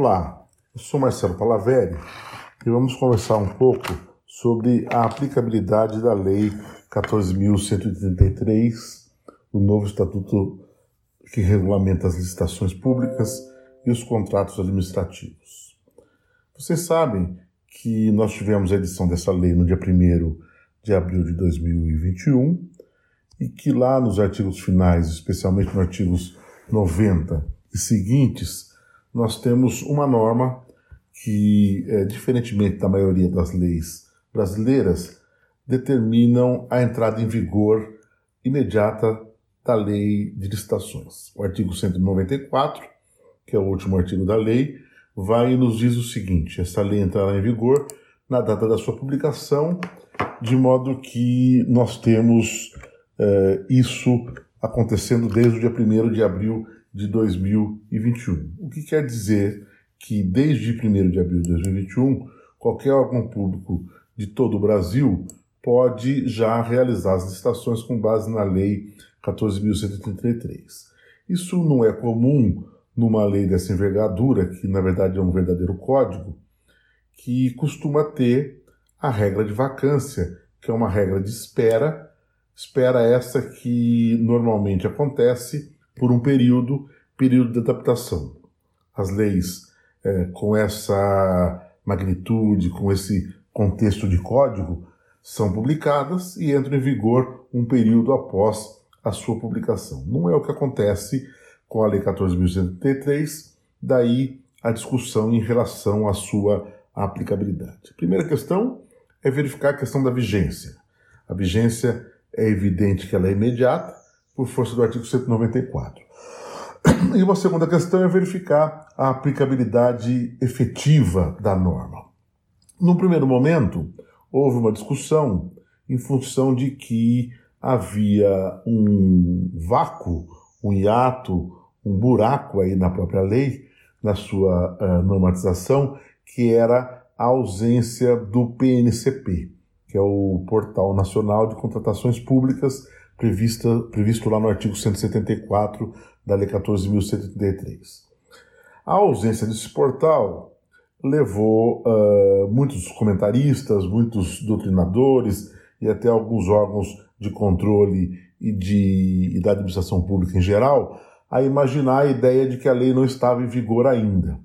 Olá, eu sou Marcelo Palaveri e vamos conversar um pouco sobre a aplicabilidade da Lei 14.133, o novo estatuto que regulamenta as licitações públicas e os contratos administrativos. Vocês sabem que nós tivemos a edição dessa lei no dia 1 de abril de 2021 e que lá nos artigos finais, especialmente nos artigos 90 e seguintes, nós temos uma norma que, é, diferentemente da maioria das leis brasileiras, determinam a entrada em vigor imediata da lei de licitações. O artigo 194, que é o último artigo da lei, vai e nos diz o seguinte: essa lei entrará em vigor na data da sua publicação, de modo que nós temos é, isso acontecendo desde o dia 1 de abril de 2021. O que quer dizer que desde 1 de abril de 2021, qualquer órgão público de todo o Brasil pode já realizar as licitações com base na Lei 14.133. Isso não é comum numa lei dessa envergadura, que na verdade é um verdadeiro código, que costuma ter a regra de vacância, que é uma regra de espera, espera essa que normalmente acontece por um período, período de adaptação. As leis é, com essa magnitude, com esse contexto de código, são publicadas e entram em vigor um período após a sua publicação. Não é o que acontece com a Lei 14.133, daí a discussão em relação à sua aplicabilidade. A primeira questão é verificar a questão da vigência. A vigência é evidente que ela é imediata, por força do artigo 194. E uma segunda questão é verificar a aplicabilidade efetiva da norma. Num primeiro momento, houve uma discussão em função de que havia um vácuo, um hiato, um buraco aí na própria lei, na sua uh, normatização, que era a ausência do PNCP, que é o Portal Nacional de Contratações Públicas, prevista, previsto lá no artigo 174 da Lei 14.133. A ausência desse portal levou uh, muitos comentaristas, muitos doutrinadores e até alguns órgãos de controle e, de, e da administração pública em geral a imaginar a ideia de que a lei não estava em vigor ainda.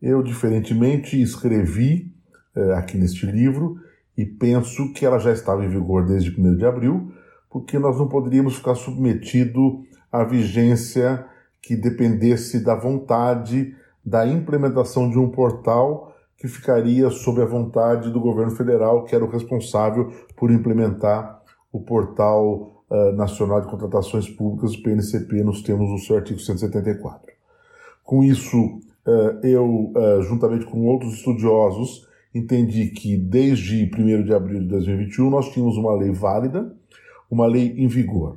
Eu, diferentemente, escrevi uh, aqui neste livro e penso que ela já estava em vigor desde 1 de abril, porque nós não poderíamos ficar submetido à vigência que dependesse da vontade da implementação de um portal que ficaria sob a vontade do governo federal, que era o responsável por implementar o portal uh, nacional de contratações públicas, o PNCP, nos termos do seu artigo 174. Com isso, uh, eu, uh, juntamente com outros estudiosos, entendi que desde 1 de abril de 2021 nós tínhamos uma lei válida, uma lei em vigor.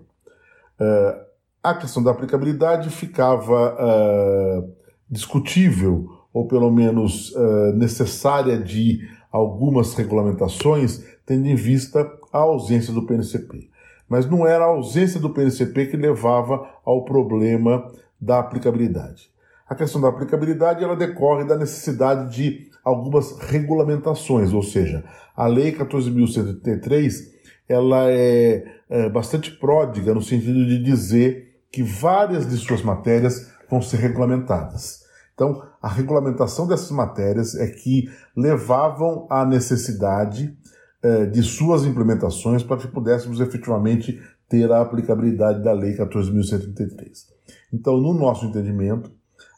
Uh, a questão da aplicabilidade ficava uh, discutível, ou pelo menos uh, necessária de algumas regulamentações, tendo em vista a ausência do PNCP. Mas não era a ausência do PNCP que levava ao problema da aplicabilidade. A questão da aplicabilidade ela decorre da necessidade de algumas regulamentações, ou seja, a Lei 14.133 ela é, é bastante pródiga no sentido de dizer que várias de suas matérias vão ser regulamentadas. Então, a regulamentação dessas matérias é que levavam à necessidade é, de suas implementações para que pudéssemos efetivamente ter a aplicabilidade da Lei 14.133. Então, no nosso entendimento,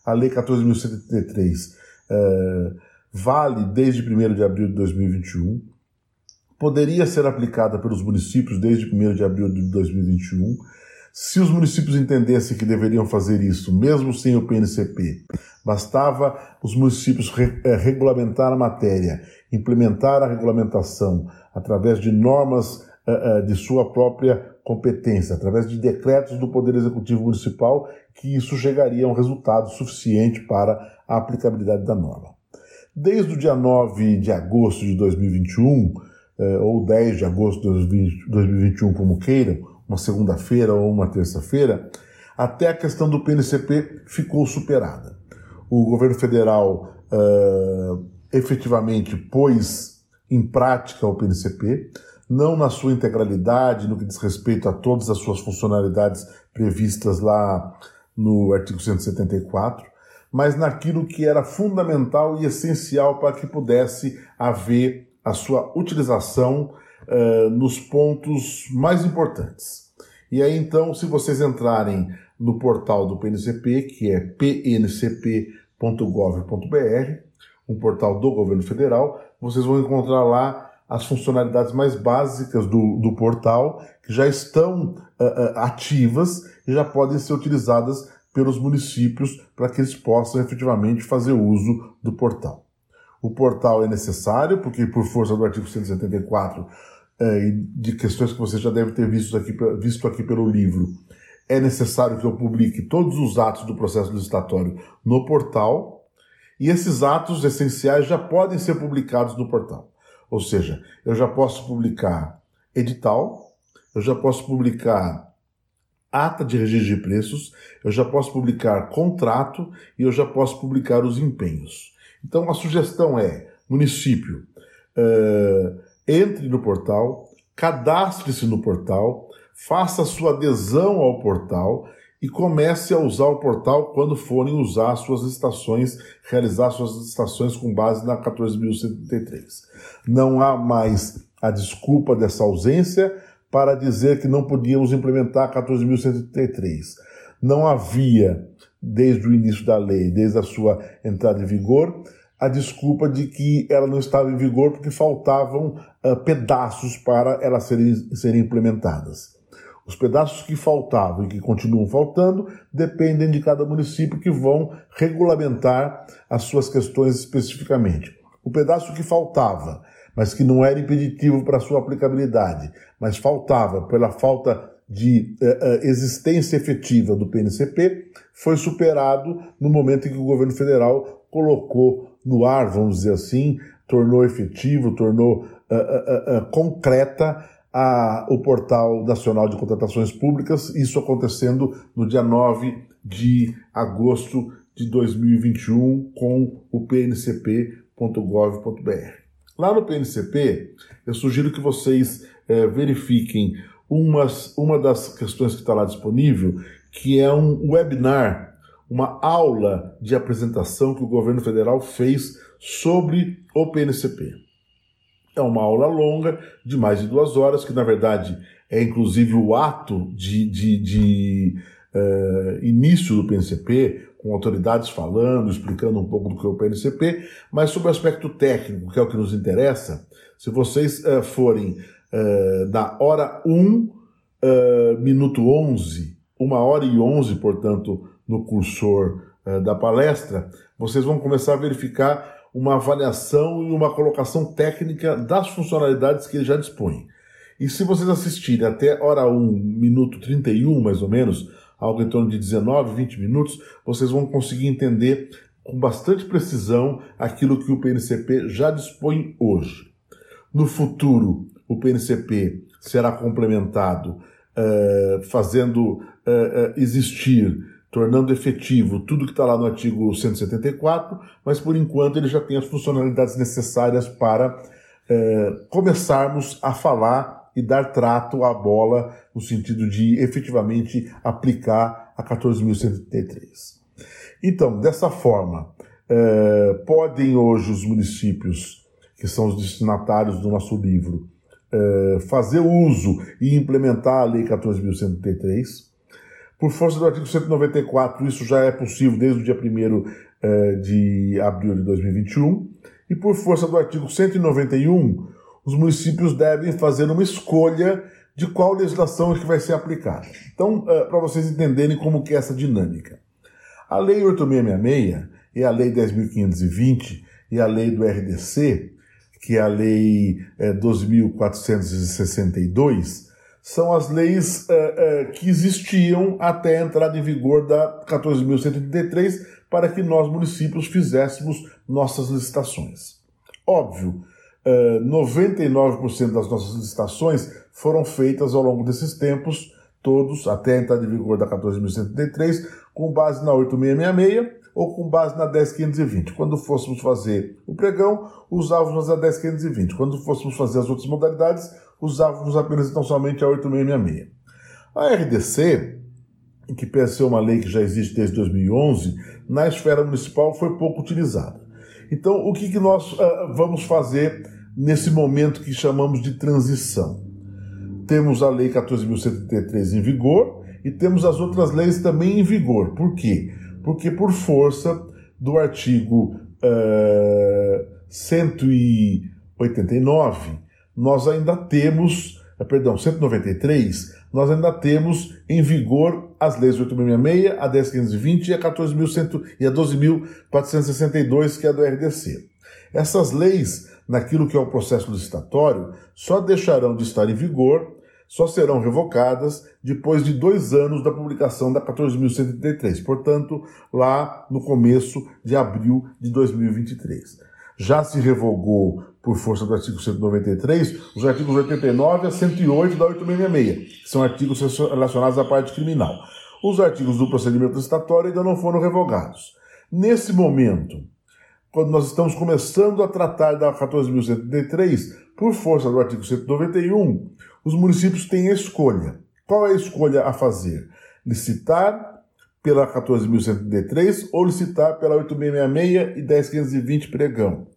a Lei 14.133 é, vale desde 1 de abril de 2021, poderia ser aplicada pelos municípios desde 1 de abril de 2021. Se os municípios entendessem que deveriam fazer isso, mesmo sem o PNCP, bastava os municípios re é, regulamentar a matéria, implementar a regulamentação através de normas uh, uh, de sua própria competência, através de decretos do Poder Executivo Municipal, que isso chegaria a um resultado suficiente para a aplicabilidade da norma. Desde o dia 9 de agosto de 2021, eh, ou 10 de agosto de 2021, como queiram, uma segunda-feira ou uma terça-feira, até a questão do PNCP ficou superada. o governo federal uh, efetivamente pôs em prática o PNCP, não na sua integralidade, no que diz respeito a todas as suas funcionalidades previstas lá no artigo 174, mas naquilo que era fundamental e essencial para que pudesse haver a sua utilização uh, nos pontos mais importantes. E aí então, se vocês entrarem no portal do PNCP, que é pncp.gov.br, um portal do governo federal, vocês vão encontrar lá as funcionalidades mais básicas do, do portal, que já estão uh, uh, ativas e já podem ser utilizadas pelos municípios para que eles possam efetivamente fazer uso do portal. O portal é necessário, porque por força do artigo 174 eh, de questões que você já deve ter visto aqui, visto aqui pelo livro, é necessário que eu publique todos os atos do processo licitatório no portal, e esses atos essenciais já podem ser publicados no portal. Ou seja, eu já posso publicar edital, eu já posso publicar ata de registro de preços, eu já posso publicar contrato e eu já posso publicar os empenhos. Então a sugestão é: município, uh, entre no portal, cadastre-se no portal, faça sua adesão ao portal e comece a usar o portal quando forem usar suas estações, realizar suas estações com base na 14.133. Não há mais a desculpa dessa ausência para dizer que não podíamos implementar 14.133. Não havia, desde o início da lei, desde a sua entrada em vigor, a desculpa de que ela não estava em vigor porque faltavam uh, pedaços para elas serem, serem implementadas. Os pedaços que faltavam e que continuam faltando dependem de cada município que vão regulamentar as suas questões especificamente. O pedaço que faltava, mas que não era impeditivo para sua aplicabilidade, mas faltava pela falta de uh, existência efetiva do PNCP, foi superado no momento em que o governo federal colocou no ar, vamos dizer assim, tornou efetivo, tornou uh, concreta a, o Portal Nacional de Contratações Públicas, isso acontecendo no dia 9 de agosto de 2021 com o pncp.gov.br. Lá no PNCP, eu sugiro que vocês é, verifiquem umas, uma das questões que está lá disponível, que é um webinar, uma aula de apresentação que o governo federal fez sobre o PNCP. É uma aula longa, de mais de duas horas, que na verdade é inclusive o ato de, de, de uh, início do PNCP, com autoridades falando, explicando um pouco do que é o PNCP, mas sobre o aspecto técnico, que é o que nos interessa, se vocês uh, forem uh, da hora 1, minuto 11, uma hora e 11, portanto, no cursor da palestra, vocês vão começar a verificar uma avaliação e uma colocação técnica das funcionalidades que ele já dispõe. E se vocês assistirem até hora 1, minuto 31, mais ou menos, algo em torno de 19, 20 minutos, vocês vão conseguir entender com bastante precisão aquilo que o PNCP já dispõe hoje. No futuro, o PNCP será complementado, uh, fazendo uh, existir tornando efetivo tudo que está lá no artigo 174, mas por enquanto ele já tem as funcionalidades necessárias para começarmos a falar e dar trato à bola no sentido de efetivamente aplicar a 14.133. Então, dessa forma, podem hoje os municípios, que são os destinatários do nosso livro, é, fazer uso e implementar a Lei 14.133 por força do artigo 194, isso já é possível desde o dia 1 eh, de abril de 2021. E por força do artigo 191, os municípios devem fazer uma escolha de qual legislação é que vai ser aplicada. Então, eh, para vocês entenderem como que é essa dinâmica. A Lei 8666 e a Lei 10.520 e a Lei do RDC, que é a Lei 12.462, eh, são as leis uh, uh, que existiam até a entrada em vigor da 14.133 para que nós, municípios, fizéssemos nossas licitações. Óbvio, uh, 99% das nossas licitações foram feitas ao longo desses tempos, todos até a entrada em vigor da 14.133, com base na 8666, ou com base na 10520. Quando fôssemos fazer o pregão, usávamos a 10520. Quando fôssemos fazer as outras modalidades, usávamos apenas então somente a 8666. A RDC, que pensa ser uma lei que já existe desde 2011, na esfera municipal foi pouco utilizada. Então, o que, que nós uh, vamos fazer nesse momento que chamamos de transição? Temos a Lei 14.133 em vigor e temos as outras leis também em vigor. Por quê? Porque, por força do artigo uh, 189, nós ainda temos, uh, perdão, 193, nós ainda temos em vigor as leis 8.666, a 10.520 e a 14.100 e a 12.462, que é do RDC. Essas leis, naquilo que é o processo licitatório, só deixarão de estar em vigor, só serão revocadas depois de dois anos da publicação da 14.133, portanto, lá no começo de abril de 2023 já se revogou por força do artigo 193 os artigos 89 a 108 da 866, que são artigos relacionados à parte criminal. Os artigos do procedimento licitatório ainda não foram revogados. Nesse momento, quando nós estamos começando a tratar da 14.133, por força do artigo 191, os municípios têm escolha. Qual é a escolha a fazer? Licitar pela 14.133 ou licitar pela 8.666 e 10.520 pregão.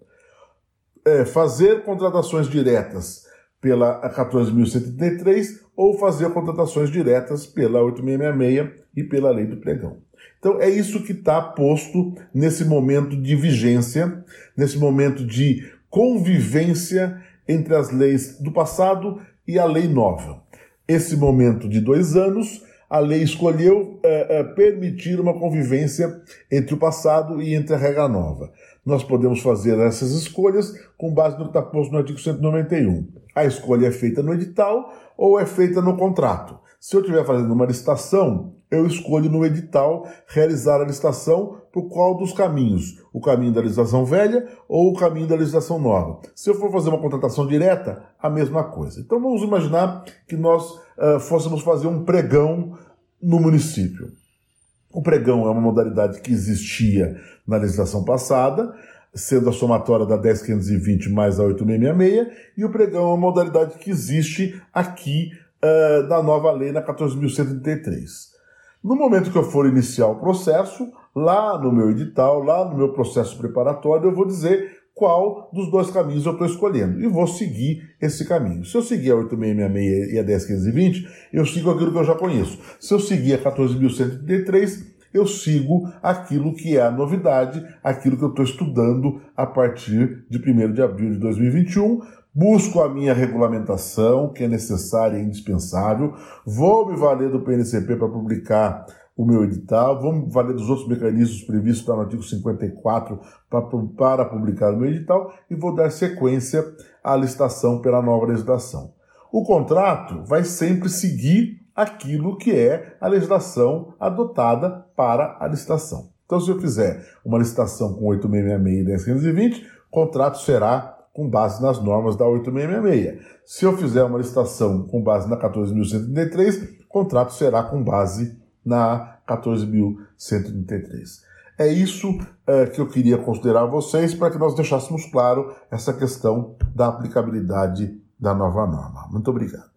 É, fazer contratações diretas pela 14.133 ou fazer contratações diretas pela 8.666 e pela lei do pregão. Então é isso que está posto nesse momento de vigência, nesse momento de convivência entre as leis do passado e a lei nova. Esse momento de dois anos a lei escolheu é, é, permitir uma convivência entre o passado e entre a regra nova. Nós podemos fazer essas escolhas com base no que está posto no artigo 191. A escolha é feita no edital ou é feita no contrato. Se eu estiver fazendo uma licitação, eu escolho no edital realizar a licitação por qual dos caminhos? O caminho da legislação velha ou o caminho da legislação nova? Se eu for fazer uma contratação direta, a mesma coisa. Então vamos imaginar que nós uh, fôssemos fazer um pregão no município. O pregão é uma modalidade que existia na legislação passada, sendo a somatória da 10.520 mais a 8.666, e o pregão é uma modalidade que existe aqui uh, na nova lei, na 14.133. No momento que eu for iniciar o processo, lá no meu edital, lá no meu processo preparatório, eu vou dizer qual dos dois caminhos eu estou escolhendo e vou seguir esse caminho. Se eu seguir a 8666 e a 10520, eu sigo aquilo que eu já conheço. Se eu seguir a 14.133, eu sigo aquilo que é a novidade, aquilo que eu estou estudando a partir de 1 de abril de 2021, busco a minha regulamentação, que é necessária e indispensável, vou me valer do PNCP para publicar o meu edital, vamos valer dos outros mecanismos previstos no artigo 54 para, para publicar o meu edital e vou dar sequência à licitação pela nova legislação. O contrato vai sempre seguir aquilo que é a legislação adotada para a licitação. Então, se eu fizer uma licitação com 8666 e 10520, o contrato será com base nas normas da 8666. Se eu fizer uma licitação com base na 14.133, o contrato será com base na 14.133. É isso é, que eu queria considerar vocês para que nós deixássemos claro essa questão da aplicabilidade da nova norma. Muito obrigado.